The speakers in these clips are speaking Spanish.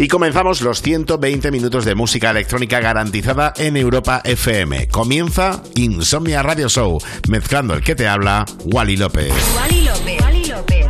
Y comenzamos los 120 minutos de música electrónica garantizada en Europa FM. Comienza Insomnia Radio Show, mezclando el que te habla, Wally López. Wally López. López.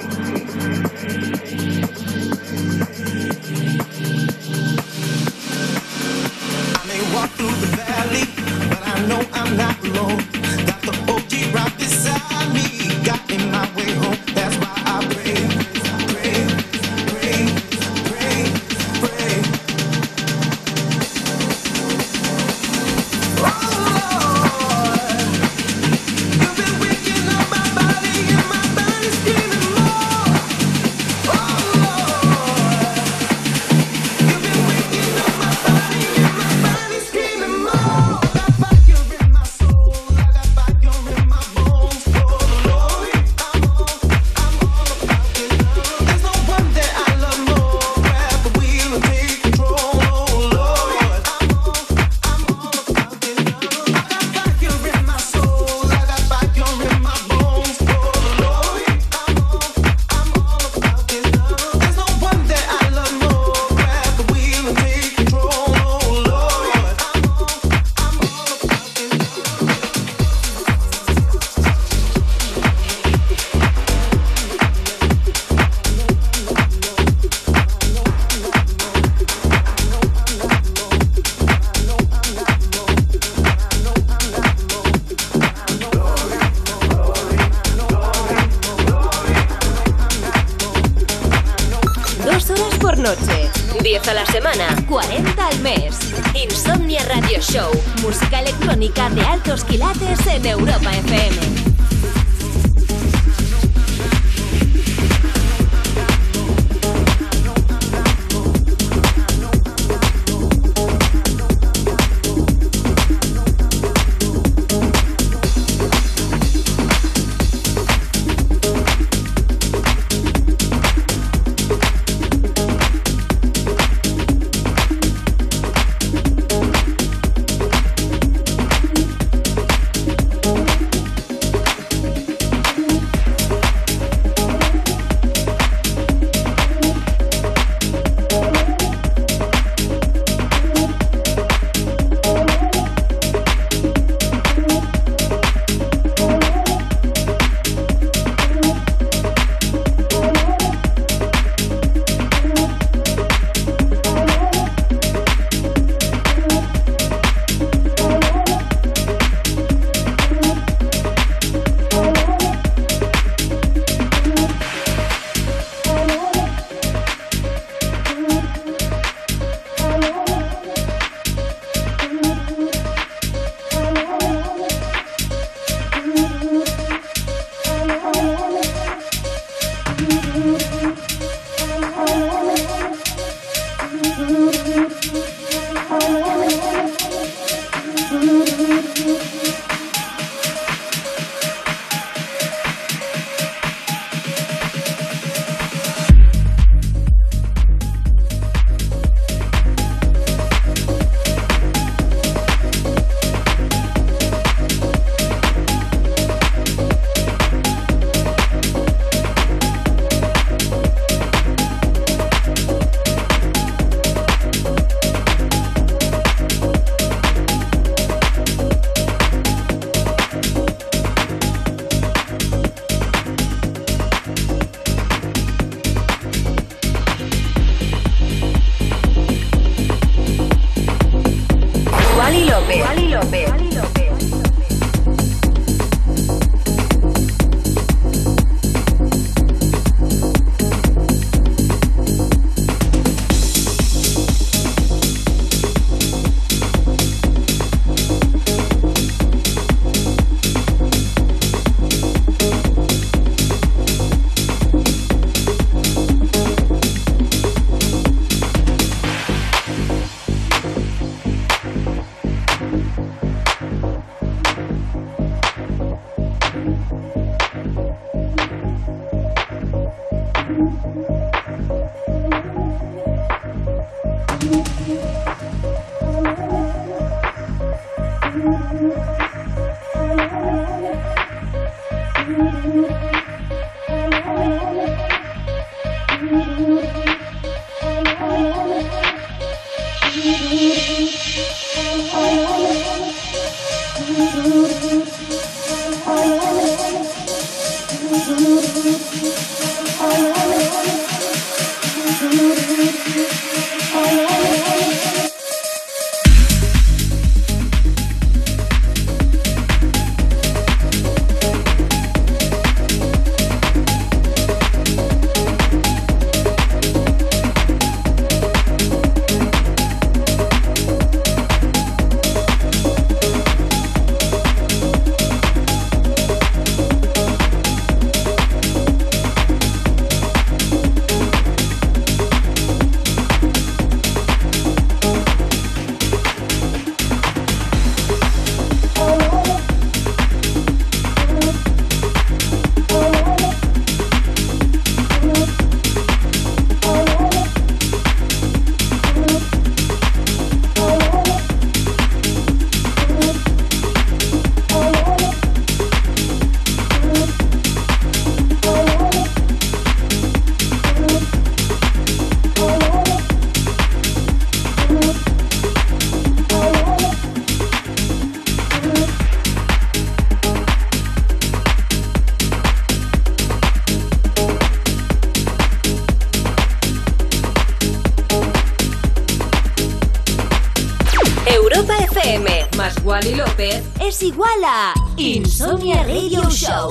igual a Insomnia Radio Show.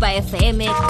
Europa FM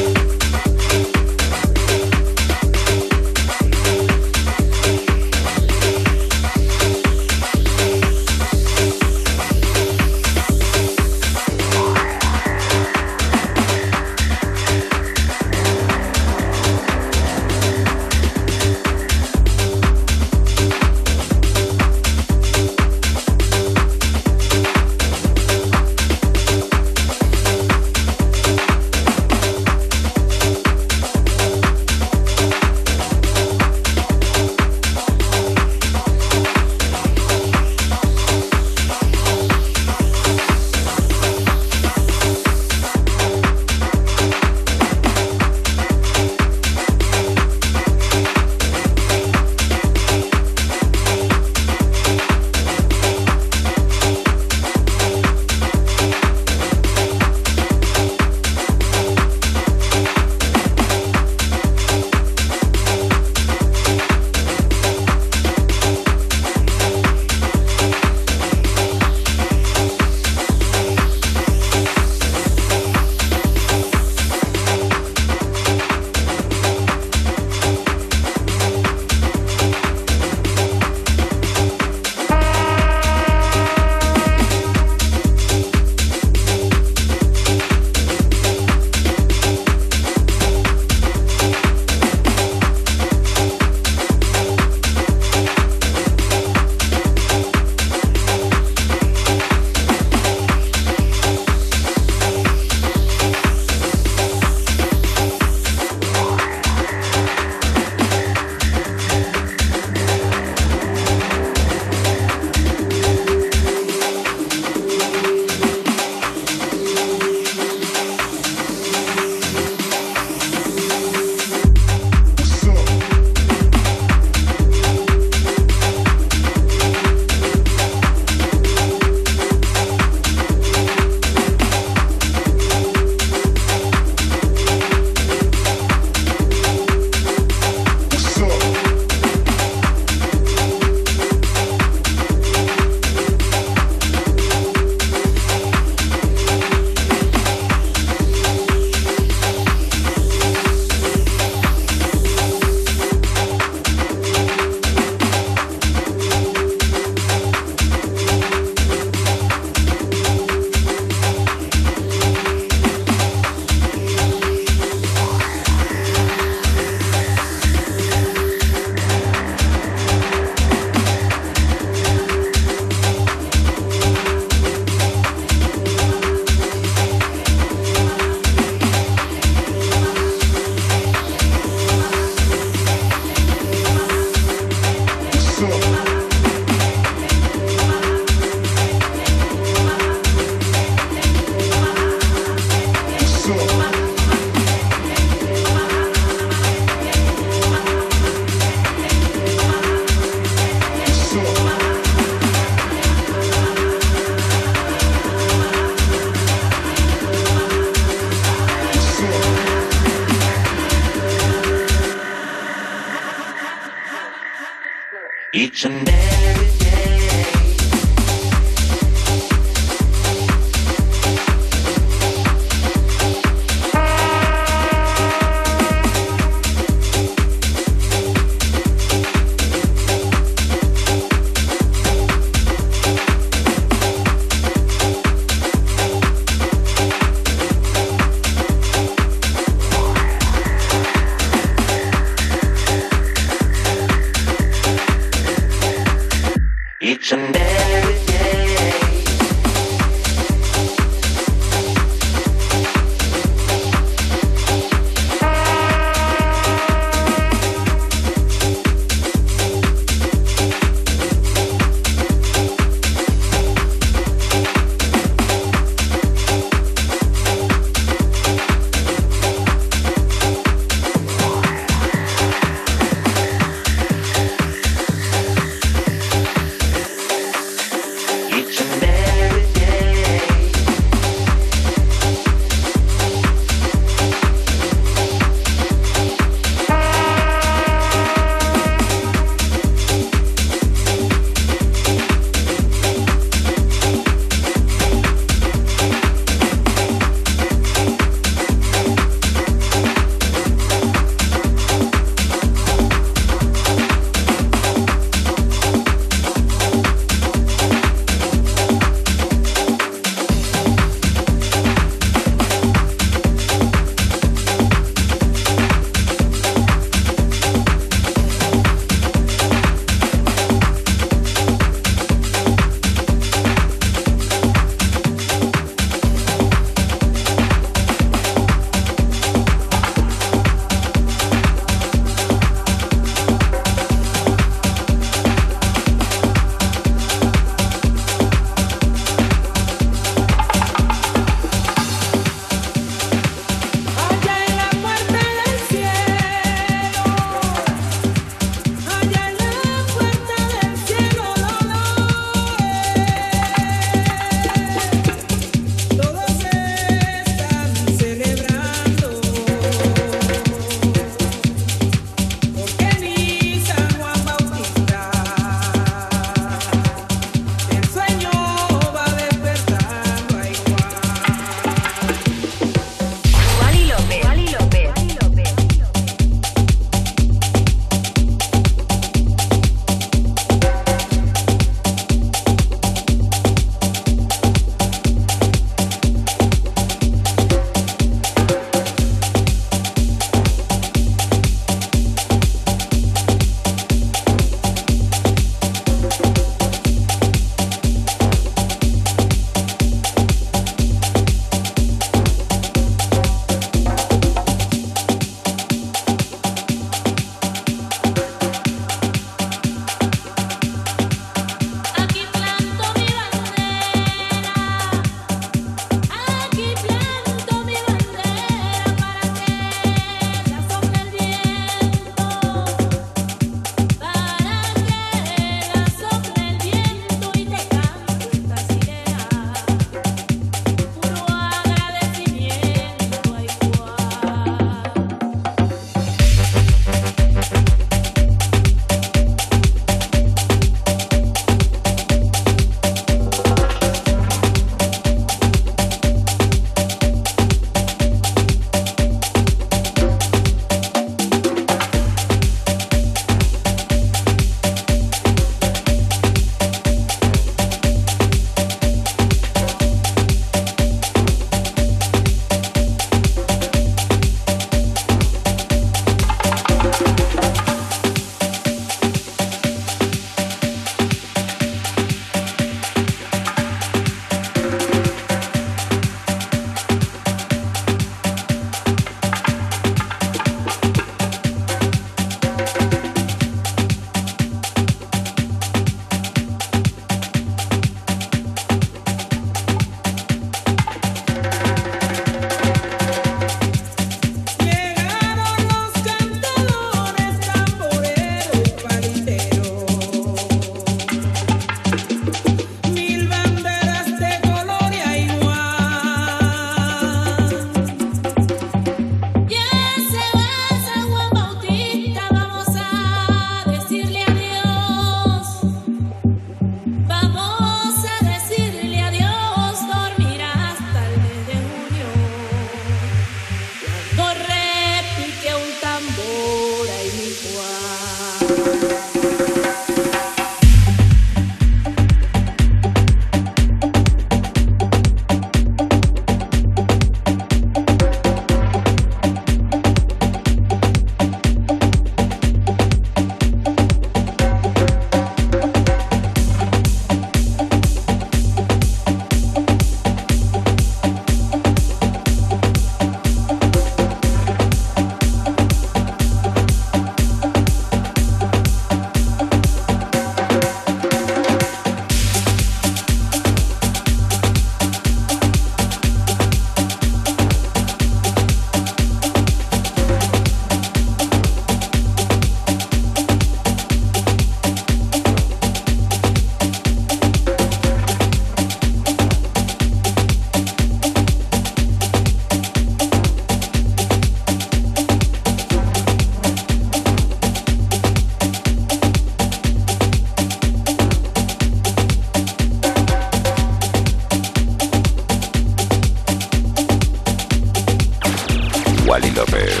Wally López.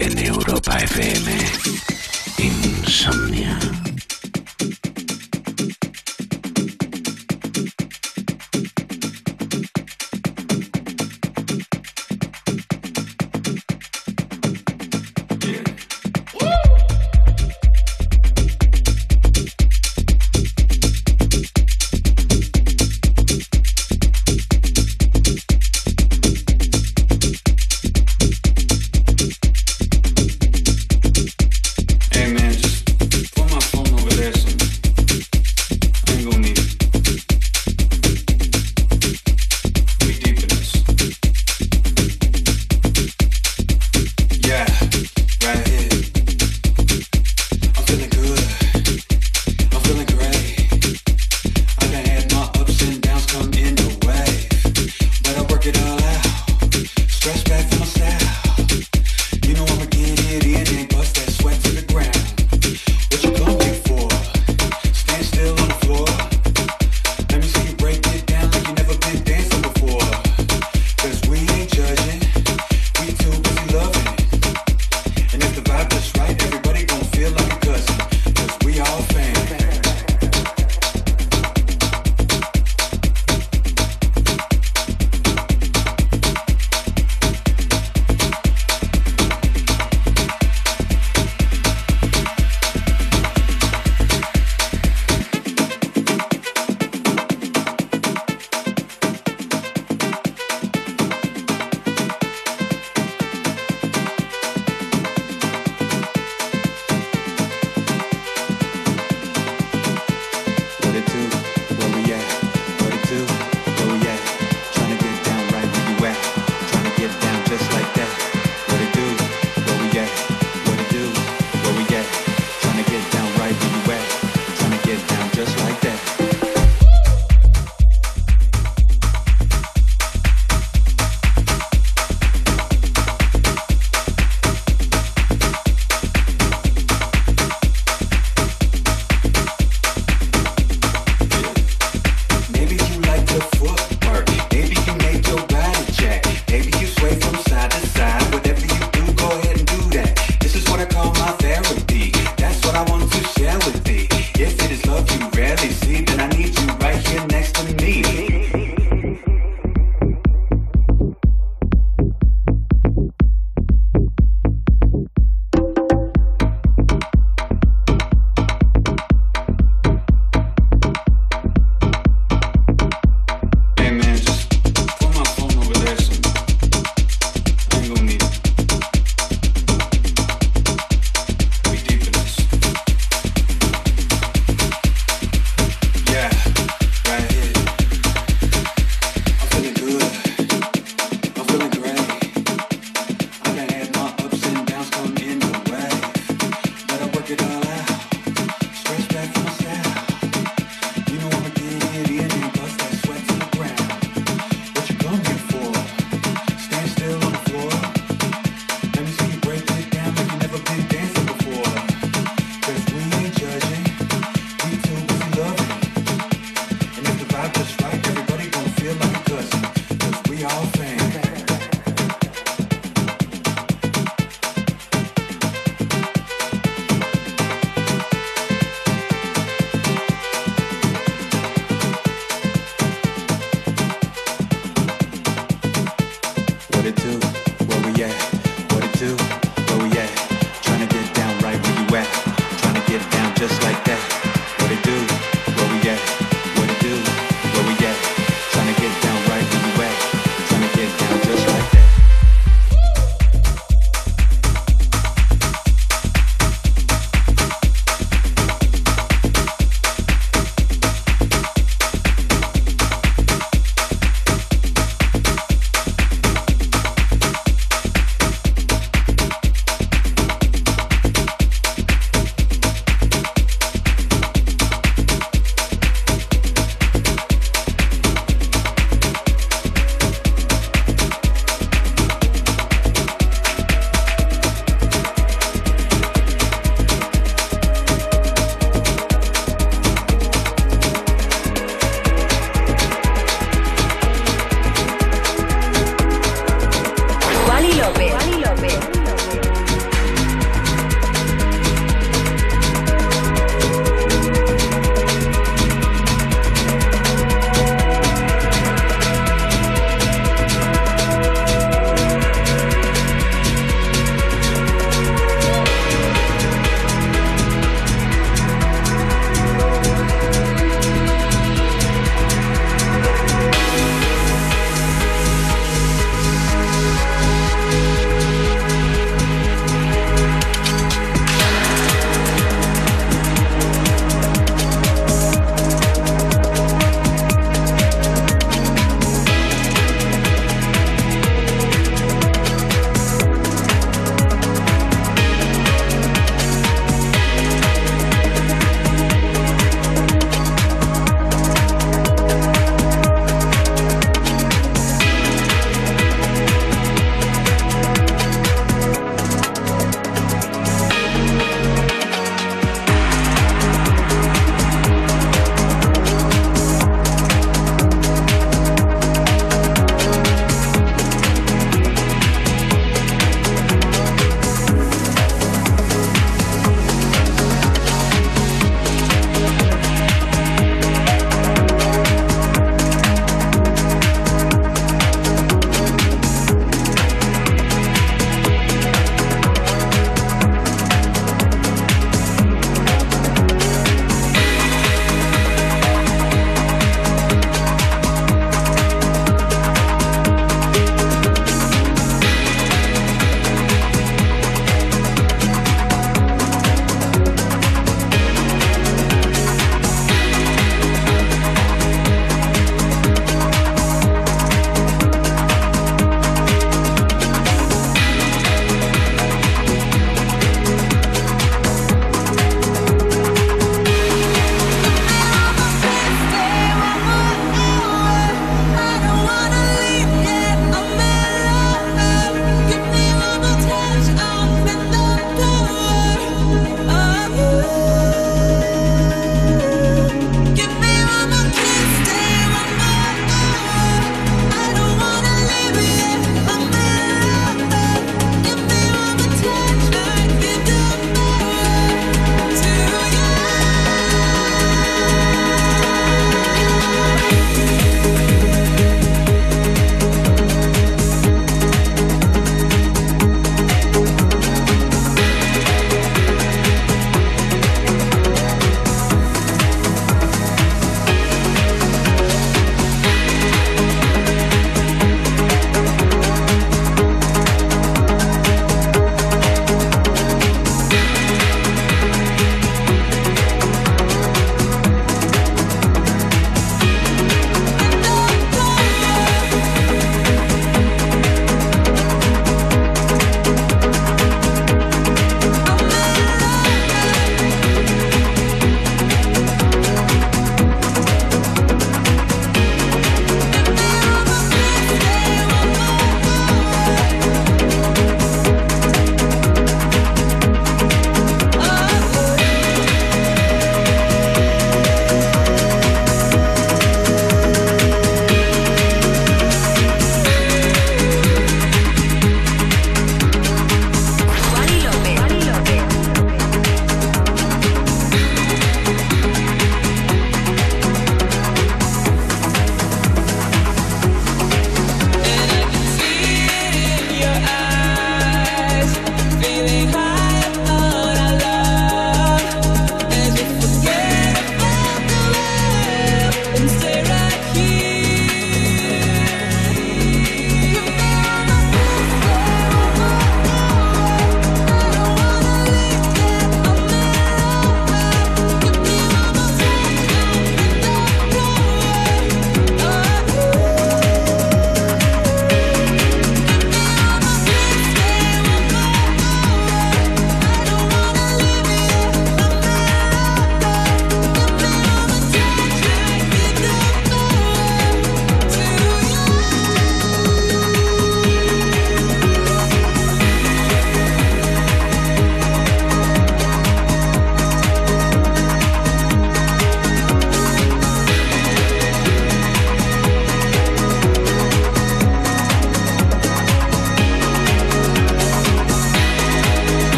En Europa FM. Insomnia. off.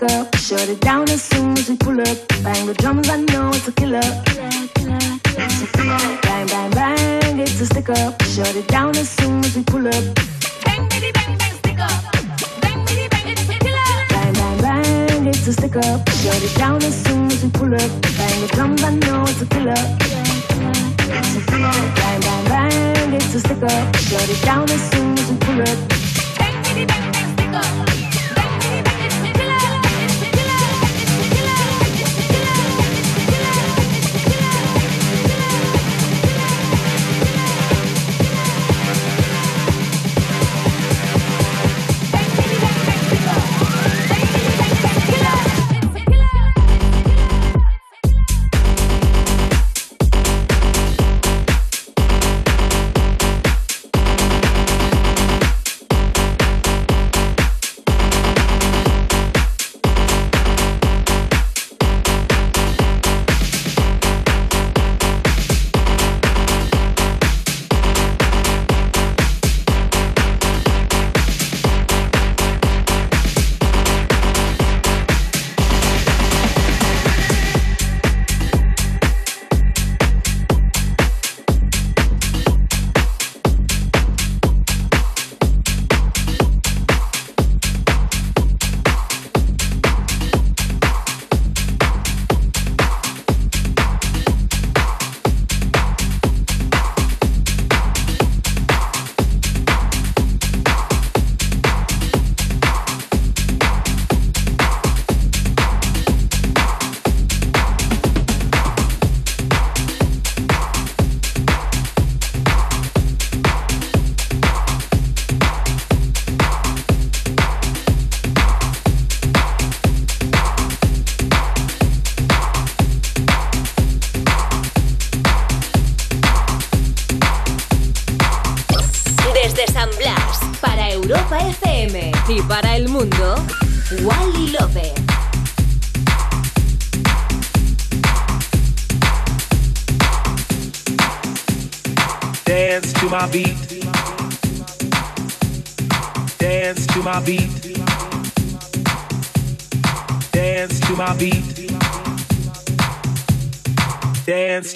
girl. Shut it down as soon as we pull up. Bang the drums, I know it's a killer. Bang, bang, bang, it's a stick up. Shut it down as soon as we pull up. Bang, bitty, bang, bang, stick up. It's a killer. Bang, bang, bang, it's a stick up. Shut it down as soon as we pull up. Bang the drums, I know it's a killer. Bang, bang, bang, it's a stick up. Shut it down as soon as we pull up. Bang, bitty, bang.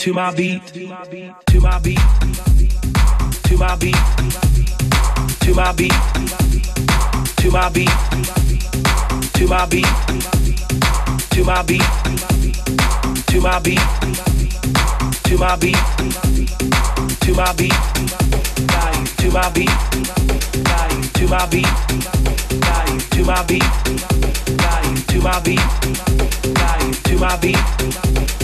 To my beat. To my beat. To my beat. To my beat. To my beat. To my beat. To my beat. To my beat. To my beat. To my beat. To my beat. To my beat. To my beat. To my beat. To my beat. To my beat.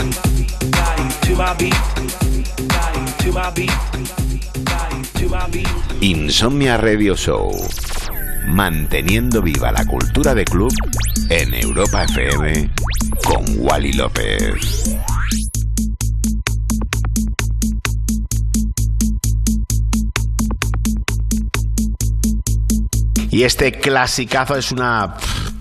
Insomnia Radio Show. Manteniendo viva la cultura de club en Europa FM con Wally López. Y este clasicazo es una